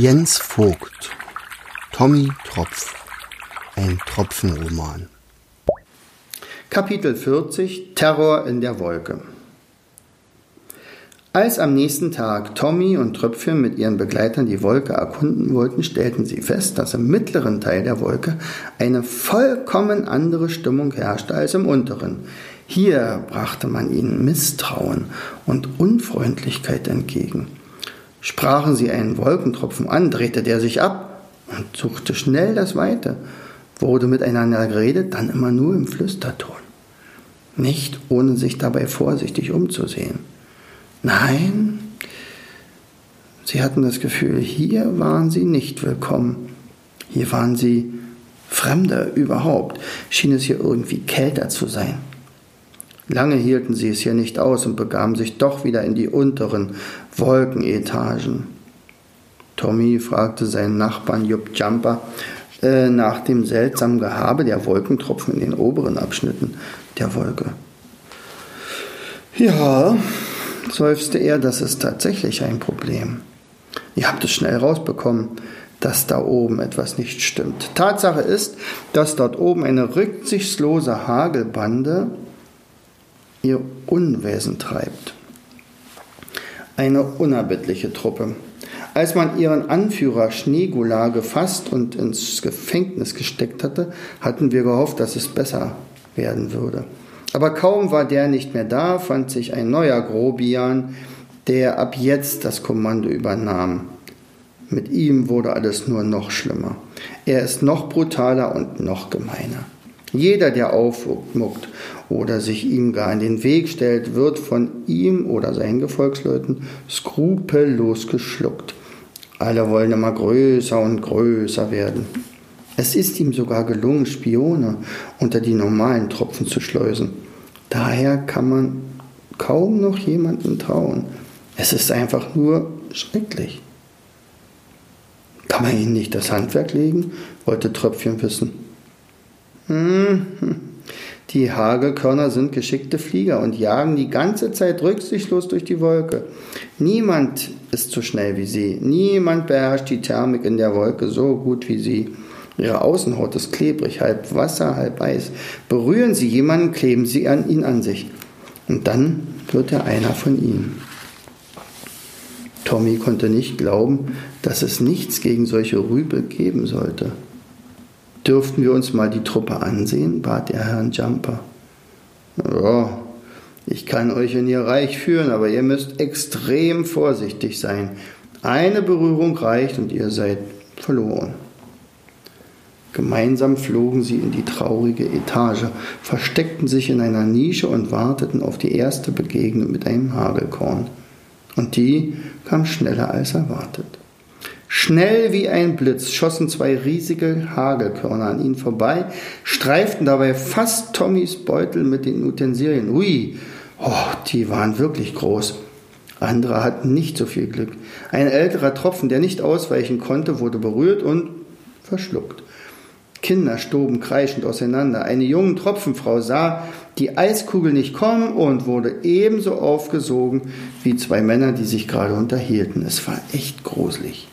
Jens Vogt Tommy Tropf Ein Tropfenroman Kapitel 40 Terror in der Wolke Als am nächsten Tag Tommy und Tröpfchen mit ihren Begleitern die Wolke erkunden wollten, stellten sie fest, dass im mittleren Teil der Wolke eine vollkommen andere Stimmung herrschte als im unteren. Hier brachte man ihnen Misstrauen und Unfreundlichkeit entgegen. Sprachen sie einen Wolkentropfen an, drehte der sich ab und suchte schnell das Weite, wurde miteinander geredet, dann immer nur im Flüsterton, nicht ohne sich dabei vorsichtig umzusehen. Nein, sie hatten das Gefühl, hier waren sie nicht willkommen, hier waren sie Fremde überhaupt, schien es hier irgendwie kälter zu sein. Lange hielten sie es hier nicht aus und begaben sich doch wieder in die unteren Wolkenetagen. Tommy fragte seinen Nachbarn Jupp Jumper äh, nach dem seltsamen Gehabe der Wolkentropfen in den oberen Abschnitten der Wolke. Ja, seufzte er, das ist tatsächlich ein Problem. Ihr habt es schnell rausbekommen, dass da oben etwas nicht stimmt. Tatsache ist, dass dort oben eine rücksichtslose Hagelbande ihr Unwesen treibt. Eine unerbittliche Truppe. Als man ihren Anführer Schneegula gefasst und ins Gefängnis gesteckt hatte, hatten wir gehofft, dass es besser werden würde. Aber kaum war der nicht mehr da, fand sich ein neuer Grobian, der ab jetzt das Kommando übernahm. Mit ihm wurde alles nur noch schlimmer. Er ist noch brutaler und noch gemeiner. Jeder, der aufmuckt oder sich ihm gar in den Weg stellt, wird von ihm oder seinen Gefolgsleuten skrupellos geschluckt. Alle wollen immer größer und größer werden. Es ist ihm sogar gelungen, Spione unter die normalen Tropfen zu schleusen. Daher kann man kaum noch jemandem trauen. Es ist einfach nur schrecklich. Kann man ihnen nicht das Handwerk legen? wollte Tröpfchen wissen. Hm, die Hagelkörner sind geschickte Flieger und jagen die ganze Zeit rücksichtslos durch die Wolke. Niemand ist so schnell wie sie. Niemand beherrscht die Thermik in der Wolke so gut wie sie. Ihre Außenhaut ist klebrig, halb Wasser, halb Eis. Berühren Sie jemanden, kleben Sie an ihn an sich. Und dann wird er einer von ihnen. Tommy konnte nicht glauben, dass es nichts gegen solche Rübel geben sollte. Dürften wir uns mal die Truppe ansehen? bat er Herrn Jumper. Ja, ich kann euch in ihr Reich führen, aber ihr müsst extrem vorsichtig sein. Eine Berührung reicht und ihr seid verloren. Gemeinsam flogen sie in die traurige Etage, versteckten sich in einer Nische und warteten auf die erste Begegnung mit einem Hagelkorn. Und die kam schneller als erwartet. Schnell wie ein Blitz schossen zwei riesige Hagelkörner an ihnen vorbei, streiften dabei fast Tommys Beutel mit den Utensilien. Ui, oh, die waren wirklich groß. Andere hatten nicht so viel Glück. Ein älterer Tropfen, der nicht ausweichen konnte, wurde berührt und verschluckt. Kinder stoben kreischend auseinander. Eine junge Tropfenfrau sah die Eiskugel nicht kommen und wurde ebenso aufgesogen wie zwei Männer, die sich gerade unterhielten. Es war echt gruselig.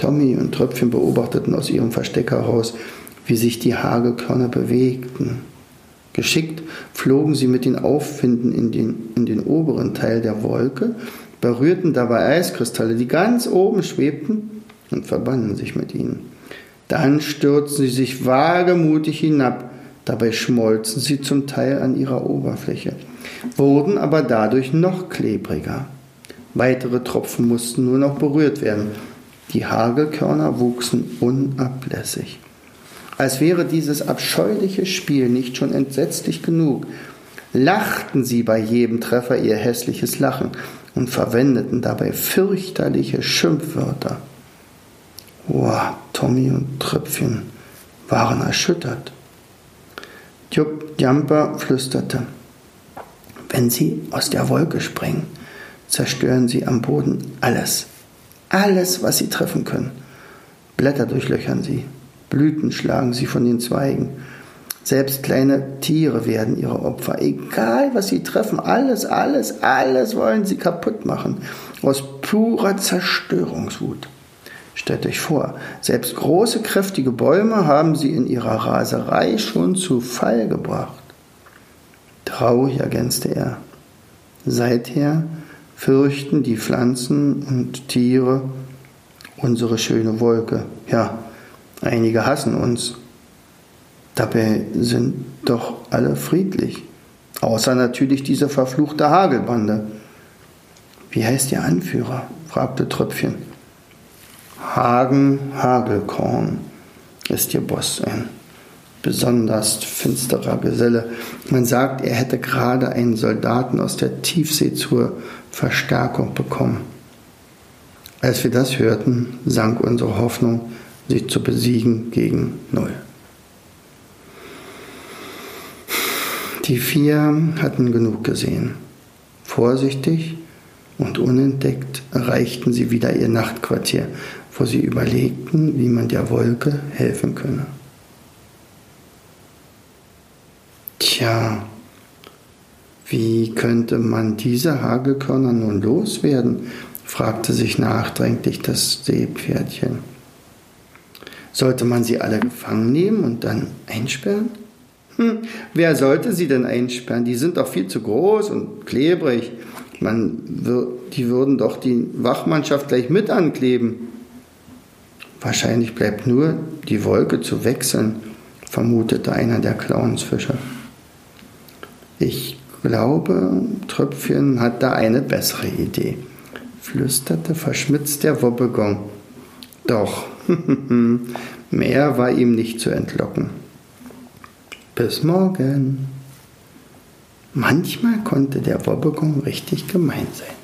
Tommy und Tröpfchen beobachteten aus ihrem Versteck heraus, wie sich die Hagelkörner bewegten. Geschickt flogen sie mit den Aufwinden in den, in den oberen Teil der Wolke, berührten dabei Eiskristalle, die ganz oben schwebten, und verbanden sich mit ihnen. Dann stürzten sie sich wagemutig hinab, dabei schmolzen sie zum Teil an ihrer Oberfläche, wurden aber dadurch noch klebriger. Weitere Tropfen mussten nur noch berührt werden, die Hagelkörner wuchsen unablässig. Als wäre dieses abscheuliche Spiel nicht schon entsetzlich genug, lachten sie bei jedem Treffer ihr hässliches Lachen und verwendeten dabei fürchterliche Schimpfwörter. Wow, Tommy und Tröpfchen waren erschüttert. Jupp Jumper flüsterte, wenn sie aus der Wolke springen, zerstören sie am Boden alles, alles, was sie treffen können. Blätter durchlöchern sie, Blüten schlagen sie von den Zweigen. Selbst kleine Tiere werden ihre Opfer. Egal, was sie treffen, alles, alles, alles wollen sie kaputt machen. Aus purer Zerstörungswut. Stellt euch vor, selbst große, kräftige Bäume haben sie in ihrer Raserei schon zu Fall gebracht. Traurig ergänzte er. Seither fürchten die Pflanzen und Tiere unsere schöne Wolke. Ja, einige hassen uns. Dabei sind doch alle friedlich. Außer natürlich diese verfluchte Hagelbande. Wie heißt Ihr Anführer? fragte Tröpfchen. Hagen Hagelkorn ist Ihr Boss, ein besonders finsterer Geselle. Man sagt, er hätte gerade einen Soldaten aus der Tiefsee zur Verstärkung bekommen. Als wir das hörten, sank unsere Hoffnung, sie zu besiegen, gegen Null. Die vier hatten genug gesehen. Vorsichtig und unentdeckt erreichten sie wieder ihr Nachtquartier, wo sie überlegten, wie man der Wolke helfen könne. Tja, wie könnte man diese Hagelkörner nun loswerden? fragte sich nachdränglich das Seepferdchen. Sollte man sie alle gefangen nehmen und dann einsperren? Hm, wer sollte sie denn einsperren? Die sind doch viel zu groß und klebrig. Man, die würden doch die Wachmannschaft gleich mit ankleben. Wahrscheinlich bleibt nur die Wolke zu wechseln, vermutete einer der Clownsfischer. Ich glaube, Tröpfchen hat da eine bessere Idee flüsterte verschmitzt der Wobbegong. Doch, mehr war ihm nicht zu entlocken. Bis morgen. Manchmal konnte der Wobbegong richtig gemein sein.